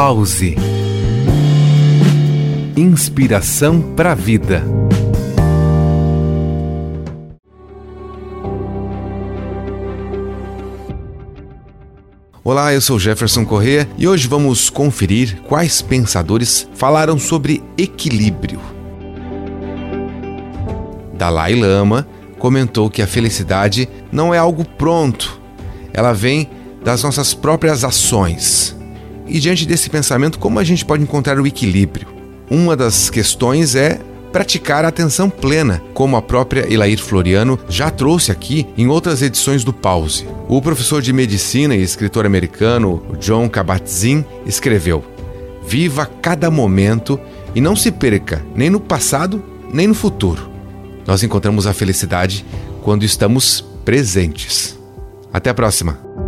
Pause. Inspiração para a vida. Olá, eu sou Jefferson Corrêa e hoje vamos conferir quais pensadores falaram sobre equilíbrio. Dalai Lama comentou que a felicidade não é algo pronto, ela vem das nossas próprias ações. E diante desse pensamento, como a gente pode encontrar o equilíbrio? Uma das questões é praticar a atenção plena, como a própria Elair Floriano já trouxe aqui em outras edições do Pause. O professor de medicina e escritor americano John Kabat-Zinn escreveu: Viva cada momento e não se perca nem no passado nem no futuro. Nós encontramos a felicidade quando estamos presentes. Até a próxima!